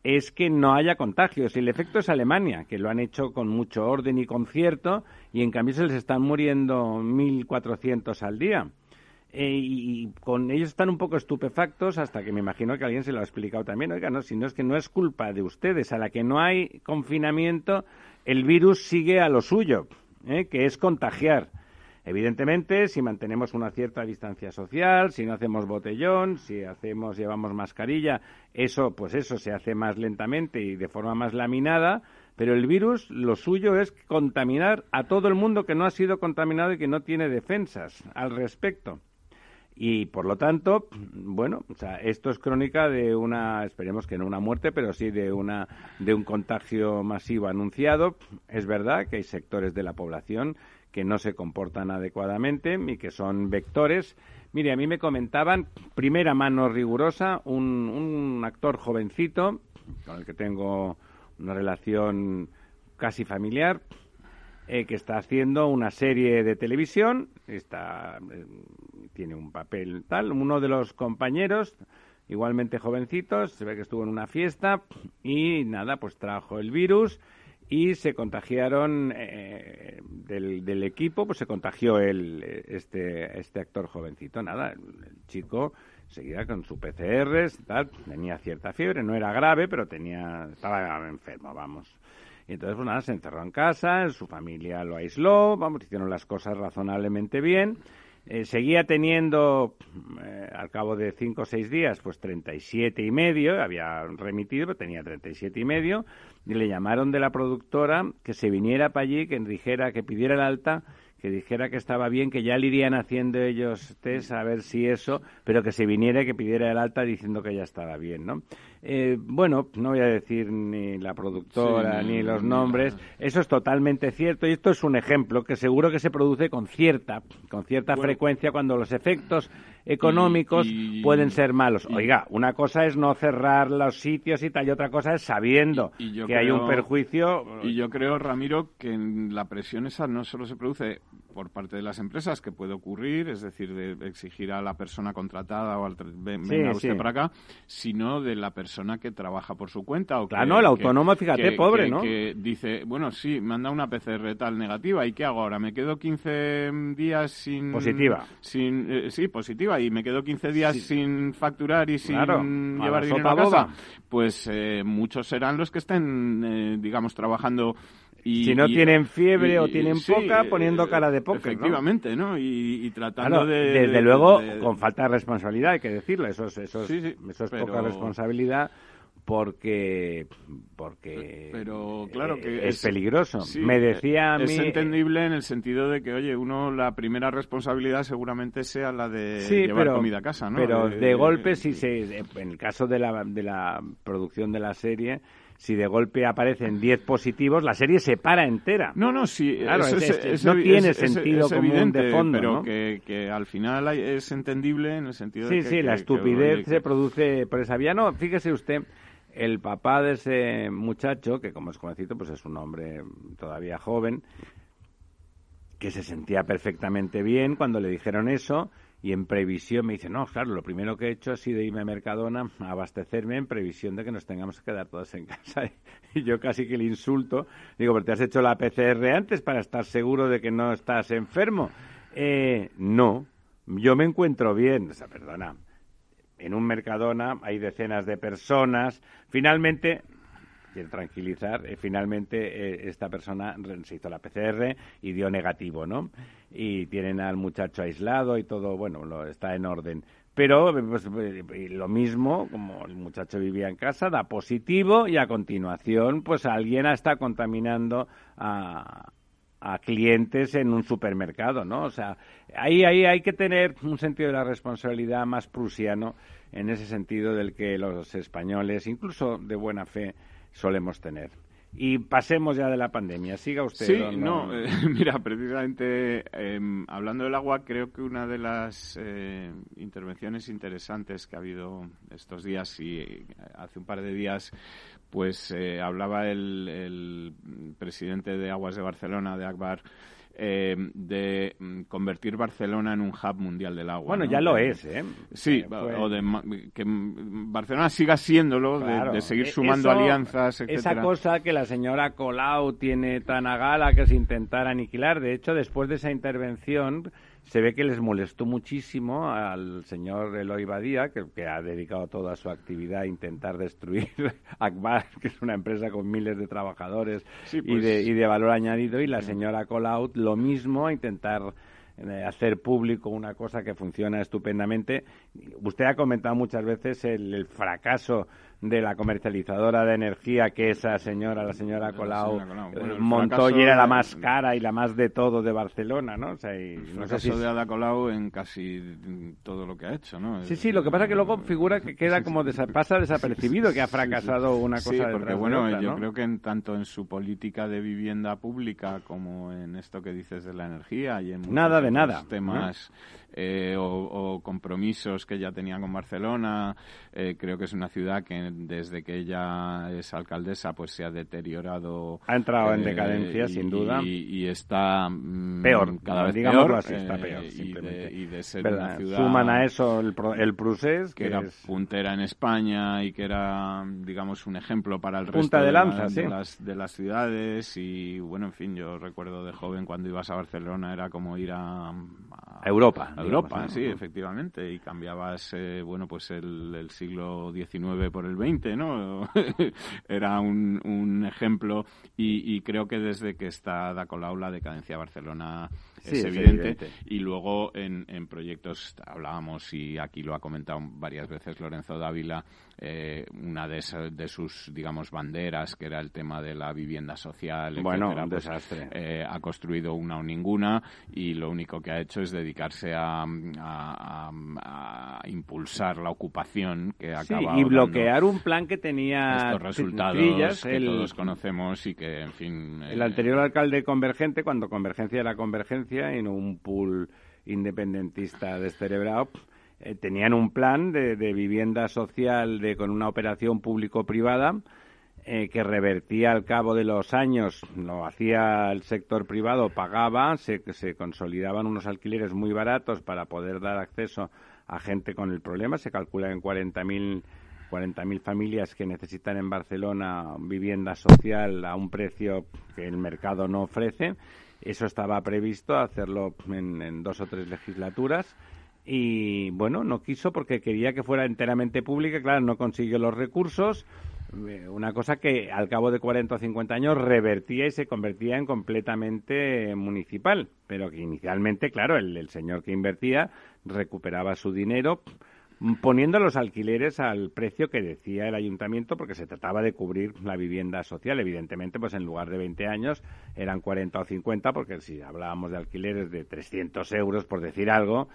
A: es que no haya contagios. Y el efecto es Alemania, que lo han hecho con mucho orden y concierto, y en cambio se les están muriendo 1.400 al día. Eh, y con ellos están un poco estupefactos hasta que me imagino que alguien se lo ha explicado también. Oiga, no, si no es que no es culpa de ustedes. A la que no hay confinamiento, el virus sigue a lo suyo, ¿eh? que es contagiar. Evidentemente, si mantenemos una cierta distancia social, si no hacemos botellón, si hacemos llevamos mascarilla, eso pues eso se hace más lentamente y de forma más laminada, pero el virus lo suyo es contaminar a todo el mundo que no ha sido contaminado y que no tiene defensas al respecto. Y por lo tanto, bueno, o sea, esto es crónica de una, esperemos que no una muerte, pero sí de una de un contagio masivo anunciado. Es verdad que hay sectores de la población que no se comportan adecuadamente y que son vectores. Mire, a mí me comentaban, primera mano rigurosa, un, actor jovencito con el que tengo una relación casi familiar, eh, que está haciendo una serie de televisión, está, eh, tiene un papel tal, uno de los compañeros, igualmente jovencitos, se ve que estuvo en una fiesta y nada, pues trajo el virus y se contagiaron eh, del, equipo, pues se contagió el, este, este actor jovencito. Nada, el, chico seguía con su PCR, tenía cierta fiebre, no era grave, pero tenía, estaba enfermo, vamos. Y entonces, pues nada, se encerró en casa, su familia lo aisló, vamos, hicieron las cosas razonablemente bien. Eh, seguía teniendo, eh, al cabo de cinco o seis días, pues 37 y medio, había remitido, pero tenía 37 y medio, y le llamaron de la productora que se viniera para allí, que dijera, que pidiera el alta, que dijera que estaba bien, que ya le irían haciendo ellos test a ver si eso, pero que se viniera y que pidiera el alta diciendo que ya estaba bien, ¿no? Eh, bueno, no voy a decir ni la productora ni, los nombres, eso es totalmente cierto y esto es un ejemplo que seguro que se produce con cierta, con cierta frecuencia cuando los efectos económicos pueden ser malos. Oiga, una cosa es no cerrar los sitios y tal, y otra cosa es sabiendo que hay un perjuicio.
B: Y yo creo, Ramiro, que la presión esa no solo se produce por parte de las empresas, que puede ocurrir, es decir, de exigir a la persona contratada o al venga usted para acá, sino de la persona que trabaja por su cuenta. O
A: claro, no, el autónomo, fíjate, pobre, ¿no?
B: Que dice, bueno, sí, me han dado una PCR tal negativa, ¿y qué hago ahora? ¿Me quedo 15 días sin...
A: Positiva.
B: Sin, eh, sí, positiva, y me quedo 15 días sin facturar y sin llevar dinero a casa. Pues eh, muchos serán los que estén, eh, digamos, trabajando
A: si no tienen fiebre o tienen poca, poniendo cara de poca.
B: Efectivamente, ¿no? Y, tratando de...
A: Desde luego, con falta de responsabilidad, hay que decirlo. Eso es, eso eso es poca responsabilidad porque porque
B: pero claro que
A: es, peligroso me decía a mí
B: es entendible en el sentido de que oye uno la primera responsabilidad seguramente sea la de llevar comida a casa no
A: pero de, golpe si se en el caso de la de la producción de la serie si de golpe aparecen 10 positivos, la serie se para entera.
B: No, no, sí,
A: claro, no tiene sentido común de fondo,
B: pero que, que, al final es entendible en el sentido
A: de
B: que...
A: Sí, sí, la estupidez se produce por esa vía. No, fíjese usted, el papá de ese muchacho, que como es conocido, pues es un hombre todavía joven, que se sentía perfectamente bien cuando le dijeron eso, y en previsión me dice, no, claro, lo primero que he hecho ha sido irme a Mercadona a abastecerme en previsión de que nos tengamos que quedar todos en casa. Y yo casi que le insulto, digo, pero te has hecho la PCR antes para estar seguro de que no estás enfermo. Eh, no, yo me encuentro bien, o sea, perdona, en un Mercadona hay decenas de personas, finalmente quiero tranquilizar, eh, finalmente eh, esta persona se hizo la PCR y dio negativo, ¿no? Y tienen al muchacho aislado y todo, bueno, lo, está en orden. Pero pues, lo mismo, como el muchacho vivía en casa, da positivo y a continuación, pues alguien está contaminando a, a clientes en un supermercado, ¿no? O sea, ahí, ahí hay que tener un sentido de la responsabilidad más prusiano en ese sentido del que los españoles, incluso de buena fe, solemos tener. Y pasemos ya de la pandemia. Siga usted.
B: Sí, no, eh, mira, precisamente em, hablando del agua, creo que una de las eh, intervenciones interesantes que ha habido estos días y eh, hace un par de días, pues hablaba el, el presidente de Aguas de Barcelona, de Akbar, eh, de mm, convertir Barcelona en un hub mundial del agua.
A: Bueno, ya lo es, ¿eh?
B: Sí, eh, o de que Barcelona siga siéndolo, de, seguir e-, sumando alianzas, etc.
A: Esa cosa que la señora Colau tiene tan a gala que es intentar aniquilar. De hecho, después de esa intervención se ve que les molestó muchísimo al señor Eloy Badía, que, ha dedicado toda su actividad a intentar destruir Akbar, que es una empresa con miles de trabajadores y, de, pues y de valor añadido, y la señora Colaut lo mismo, a intentar eh, hacer público una cosa que funciona estupendamente. Usted ha comentado muchas veces el fracaso de la comercializadora de energía que esa señora, la señora Colau, montó y era la más cara y la más de todo de Barcelona, ¿no? O sea, y
B: no sé si... de Ada Colau en casi todo lo que ha hecho, ¿no?
A: Sí, sí, lo que pasa es que luego figura que queda como pasa desapercibido que ha fracasado una cosa sí,
B: porque bueno, yo creo que en, tanto en su política de vivienda pública como en esto que dices de la energía y en
A: nada de nada
B: temas eh, o, compromisos que ella tenía con Barcelona. Eh, creo que es una ciudad que desde que ella es alcaldesa pues se ha deteriorado.
A: Ha entrado en eh, decadencia, sin duda.
B: Y, está mm,
A: peor,
B: cada vez peor.
A: Así, está peor
B: y, de, ser una ciudad.
A: Suman a eso el, el Prusés,
B: que, era puntera en España y que era, digamos, un ejemplo para el
A: resto
B: de,
A: las,
B: de las ciudades. Y bueno, en fin, yo recuerdo de joven cuando ibas a Barcelona era como ir a
A: Europa.
B: Europa, sí, efectivamente. Y cambiabas, eh, bueno, pues el, siglo XIX por el ¿no? Era un, un ejemplo y, creo que desde que está Da Colau la decadencia de Barcelona es, evidente. Y luego en, en proyectos hablábamos y aquí lo ha comentado varias veces Lorenzo Dávila, eh, una de, de, sus, digamos, banderas, que era el tema de la vivienda social,
A: bueno, un
B: pues,
A: desastre.
B: Eh, ha construido una o ninguna y lo único que ha hecho es dedicarse a, a, impulsar la ocupación que acaba
A: y bloquear un plan que tenía
B: estos resultados que todos conocemos y que, en fin...
A: El anterior alcalde convergente, cuando Convergencia era Convergencia y no un pool independentista descerebrado, eh, tenían un plan de, vivienda social de, con una operación público-privada eh, que revertía al cabo de los años, lo hacía el sector privado, pagaba, se, se consolidaban unos alquileres muy baratos para poder dar acceso a gente con el problema, se calcula en 40.000 40.000 familias que necesitan en Barcelona vivienda social a un precio que el mercado no ofrece. Eso estaba previsto hacerlo en dos o tres legislaturas. Y bueno, no quiso porque quería que fuera enteramente pública, claro, no consiguió los recursos, eh, una cosa que al cabo de 40 o 50 años revertía y se convertía en completamente municipal, pero que inicialmente, claro, el, señor que invertía recuperaba su dinero poniendo los alquileres al precio que decía el ayuntamiento porque se trataba de cubrir la vivienda social. Evidentemente, pues en lugar de 20 años eran 40 o 50 porque si hablábamos de alquileres de 300 euros, por decir algo,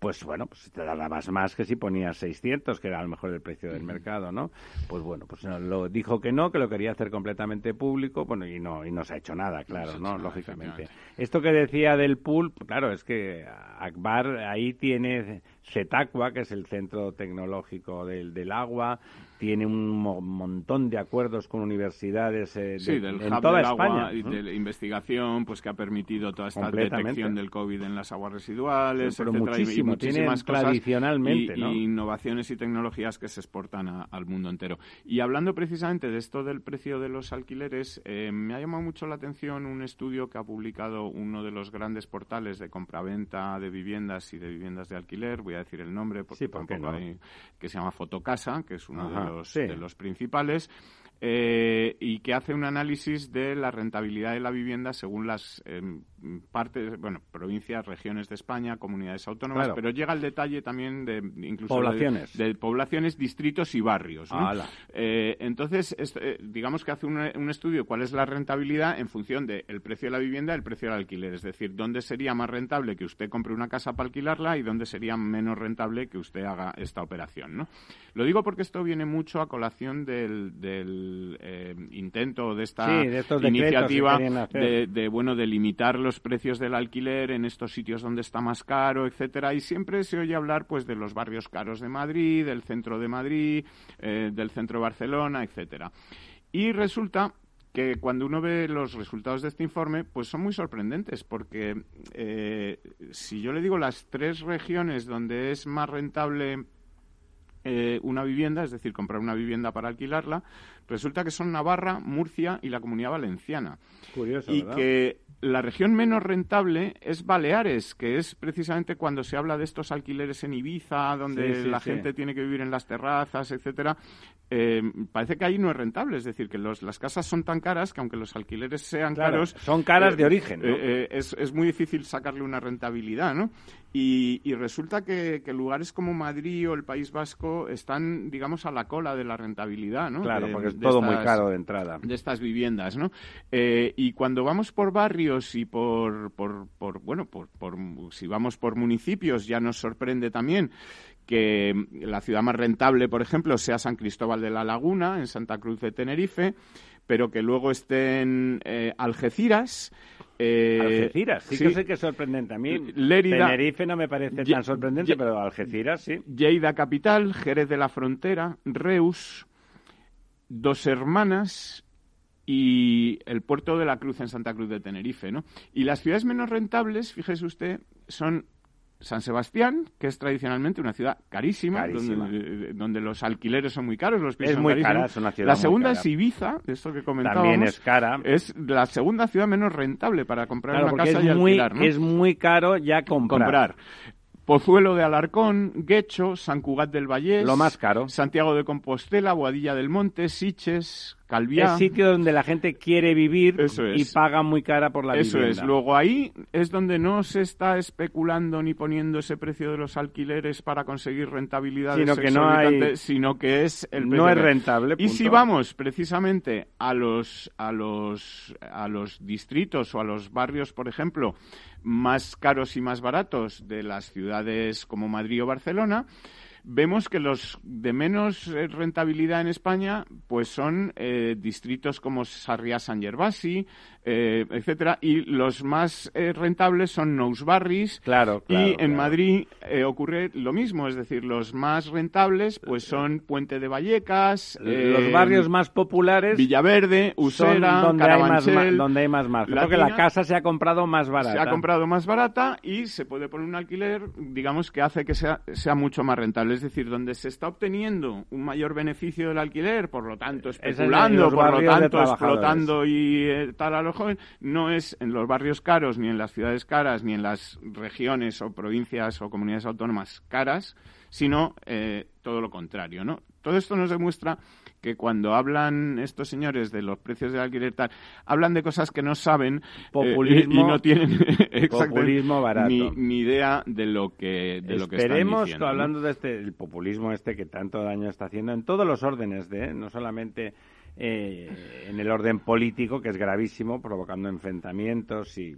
A: pues bueno, pues te dabas más que si ponías 600, que era a lo mejor el precio del mercado, ¿no? Pues bueno, pues lo dijo que no, que lo quería hacer completamente público, bueno, y no y no se ha hecho nada, claro, ¿no? Lógicamente. Esto que decía del pool, claro, es que Akbar ahí tiene CETACUA, que es el Centro Tecnológico del, del Agua, tiene un montón de acuerdos con universidades eh, en toda España.
B: y de investigación, pues que ha permitido toda esta detección del COVID en las aguas residuales,
A: pero muchísimo, muchísimas cosas tradicionalmente,
B: y, innovaciones y tecnologías que se exportan al mundo entero. Y hablando precisamente de esto del precio de los alquileres, eh, me ha llamado mucho la atención un estudio que ha publicado uno de los grandes portales de compraventa de viviendas y de viviendas de alquiler, voy a decir el nombre porque que se llama Fotocasa, que es uno de de los principales eh, y que hace un análisis de la rentabilidad de la vivienda según las em, partes, bueno, provincias, regiones de España, comunidades autónomas, pero llega al detalle también de incluso
A: poblaciones,
B: de, poblaciones, distritos y barrios. Eh, entonces, eh, digamos que hace un, un, estudio cuál es la rentabilidad en función del precio de la vivienda y el precio del alquiler, es decir, dónde sería más rentable que usted compre una casa para alquilarla y dónde sería menos rentable que usted haga esta operación, ¿no? Lo digo porque esto viene mucho a colación del eh, intento de esta iniciativa de, bueno de limitar los precios del alquiler en estos sitios donde está más caro, etcétera, y siempre se oye hablar pues de los barrios caros de Madrid, del centro de Madrid, eh, del centro de Barcelona, etcétera. Y resulta que cuando uno ve los resultados de este informe, pues son muy sorprendentes, porque eh, si yo le digo las tres regiones donde es más rentable eh, una vivienda, es decir, comprar una vivienda para alquilarla, resulta que son Navarra, Murcia y la Comunidad Valenciana.
A: Curioso,
B: y que la región menos rentable es Baleares, que es precisamente cuando se habla de estos alquileres en Ibiza, donde la gente tiene que vivir en las terrazas, etcétera. Eh, parece que ahí no es rentable, es decir, que las casas son tan caras que aunque los alquileres sean caros...
A: Son caras de eh, origen,
B: es, es, muy difícil sacarle una rentabilidad, ¿no? Y, resulta que, lugares como Madrid o el País Vasco están, digamos, a la cola de la rentabilidad, ¿no?
A: Claro, porque es todo muy caro de entrada.
B: De estas viviendas, ¿no? y cuando vamos por barrios y por, por, por bueno, por, por, si vamos por municipios ya nos sorprende también que la ciudad más rentable, por ejemplo, sea San Cristóbal de la Laguna, en Santa Cruz de Tenerife, pero que luego estén eh, Algeciras.
A: Eh, Algeciras, sí, que sé que es sorprendente. A mí Tenerife no me parece tan sorprendente, pero Algeciras sí.
B: Lleida Capital, Jerez de la Frontera, Reus, Dos Hermanas y el puerto de la Cruz en Santa Cruz de Tenerife, ¿no? Y las ciudades menos rentables, fíjese usted, son San Sebastián, que es tradicionalmente una ciudad carísima, Donde, los alquileres son muy caros, los pisos
A: es muy cara, es una ciudad
B: La segunda es Ibiza, esto que comentábamos.
A: También es cara.
B: Es la segunda ciudad menos rentable para comprar una casa
A: y
B: alquilar,
A: Es muy caro ya comprar.
B: Pozuelo de Alarcón, Guecho, San Cugat del Vallés.
A: Lo más caro.
B: Santiago de Compostela, Boadilla del Monte, Siches, Calviá.
A: Es sitio donde la gente quiere vivir y paga muy cara por la
B: Eso
A: vivienda.
B: Eso es. Luego ahí es donde no se está especulando ni poniendo ese precio de los alquileres para conseguir rentabilidad
A: sino que no hay...
B: sino que es el
A: no es rentable.
B: Y si vamos precisamente a los a los a los distritos o a los barrios, por ejemplo, más caros y más baratos de las ciudades como Madrid o Barcelona, vemos que los de menos eh, rentabilidad en España pues son eh, distritos como Sarriá San Gervasi, eh, etcétera, y los más eh, rentables son Nous Barris.
A: Claro,
B: Y en Madrid ocurre lo mismo, es decir, los más rentables pues son Puente de Vallecas,
A: los barrios más populares,
B: Villaverde, Usera,
A: donde
B: Carabanchel,
A: hay más, donde hay más margen. Porque la casa se ha comprado más barata.
B: Se ha comprado más barata y se puede poner un alquiler, digamos que hace que sea, sea mucho más rentable, es decir, donde se está obteniendo un mayor beneficio del alquiler, por lo tanto especulando, por lo tanto explotando y tal a joven no es en los barrios caros, ni en las ciudades caras, ni en las regiones o provincias o comunidades autónomas caras, sino eh, todo lo contrario, ¿no? Todo esto nos demuestra que cuando hablan estos señores de los precios del alquiler tal, hablan de cosas que no saben
A: eh, populismo,
B: y, no tienen
A: populismo barato.
B: Ni, idea de lo que de lo que
A: Esperemos
B: diciendo,
A: hablando de este el populismo este que tanto daño está haciendo en todos los órdenes de no solamente eh, en el orden político, que es gravísimo, provocando enfrentamientos y,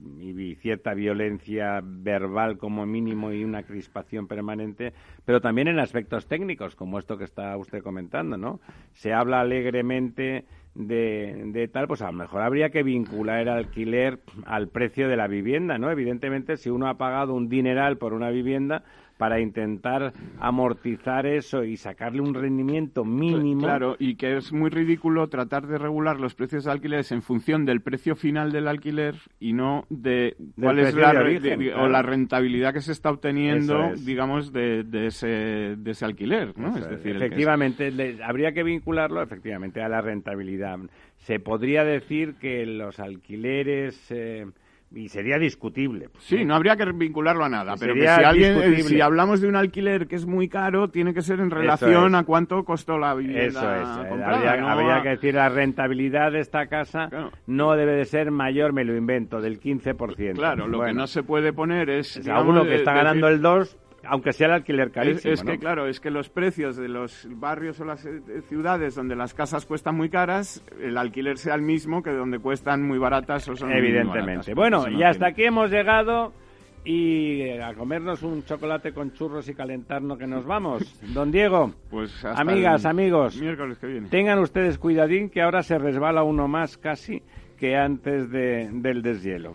A: cierta violencia verbal como mínimo y una crispación permanente, pero también en aspectos técnicos, como esto que está usted comentando, ¿no? Se habla alegremente de, de, tal, pues a lo mejor habría que vincular el alquiler al precio de la vivienda, ¿no? Evidentemente, si uno ha pagado un dineral por una vivienda, para intentar amortizar eso y sacarle un rendimiento mínimo.
B: Claro, y que es muy ridículo tratar de regular los precios de alquileres en función del precio final del alquiler y no de cuál es la, o la rentabilidad que se está obteniendo, digamos, de, ese, de ese alquiler. ¿no?
A: Es decir, efectivamente, habría que vincularlo efectivamente a la rentabilidad. Se podría decir que los alquileres. Eh, y sería discutible.
B: sí, no habría que vincularlo a nada, pero si, alguien, eh, si hablamos de un alquiler que es muy caro, tiene que ser en relación a cuánto costó la vivienda
A: Eso es. Eh, habría, que decir la rentabilidad de esta casa no debe de ser mayor, me lo invento, del 15%.
B: Claro, lo que no se puede poner es...
A: es uno que está ganando el 2 aunque sea el alquiler carísimo.
B: Es, que, claro, es que los precios de los barrios o las eh, ciudades donde las casas cuestan muy caras, el alquiler sea el mismo que donde cuestan muy baratas o son
A: Evidentemente. bueno, y hasta aquí hemos llegado. Y a comernos un chocolate con churros y calentarnos que nos vamos. Don Diego,
B: pues
A: amigas, amigos,
B: miércoles que viene.
A: tengan ustedes cuidadín que ahora se resbala uno más casi que antes de, del deshielo.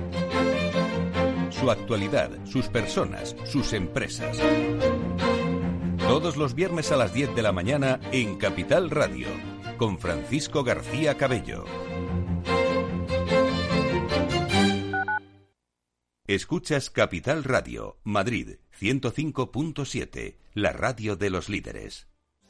C: su actualidad, sus personas, sus empresas. Todos los viernes a las 10 de la mañana en Capital Radio, con Francisco García Cabello. Escuchas Capital Radio, Madrid 105.7, la radio de los líderes.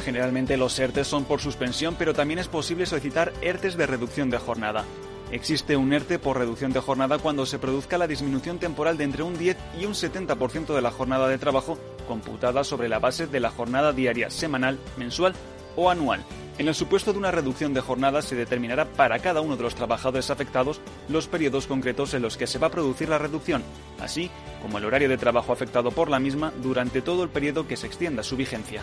D: Generalmente los ERTES son por suspensión, pero también es posible solicitar ERTES de reducción de jornada. Existe un ERTE por reducción de jornada cuando se produzca la disminución temporal de entre un 10 y un 70% de la jornada de trabajo computada sobre la base de la jornada diaria, semanal, mensual o anual. En el supuesto de una reducción de jornada se determinará para cada uno de los trabajadores afectados los periodos concretos en los que se va a producir la reducción, así como el horario de trabajo afectado por la misma durante todo el periodo que se extienda su vigencia.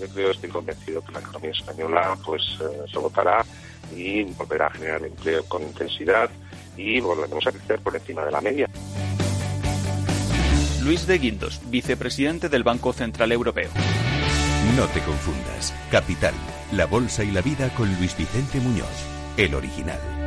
E: Yo creo, estoy convencido que la economía española pues eh, se votará y volverá a generar empleo con intensidad y volveremos a crecer por encima de la media.
D: Luis de Guindos, vicepresidente del Banco Central Europeo.
C: No te confundas. Capital, la bolsa y la vida con Luis Vicente Muñoz, el original.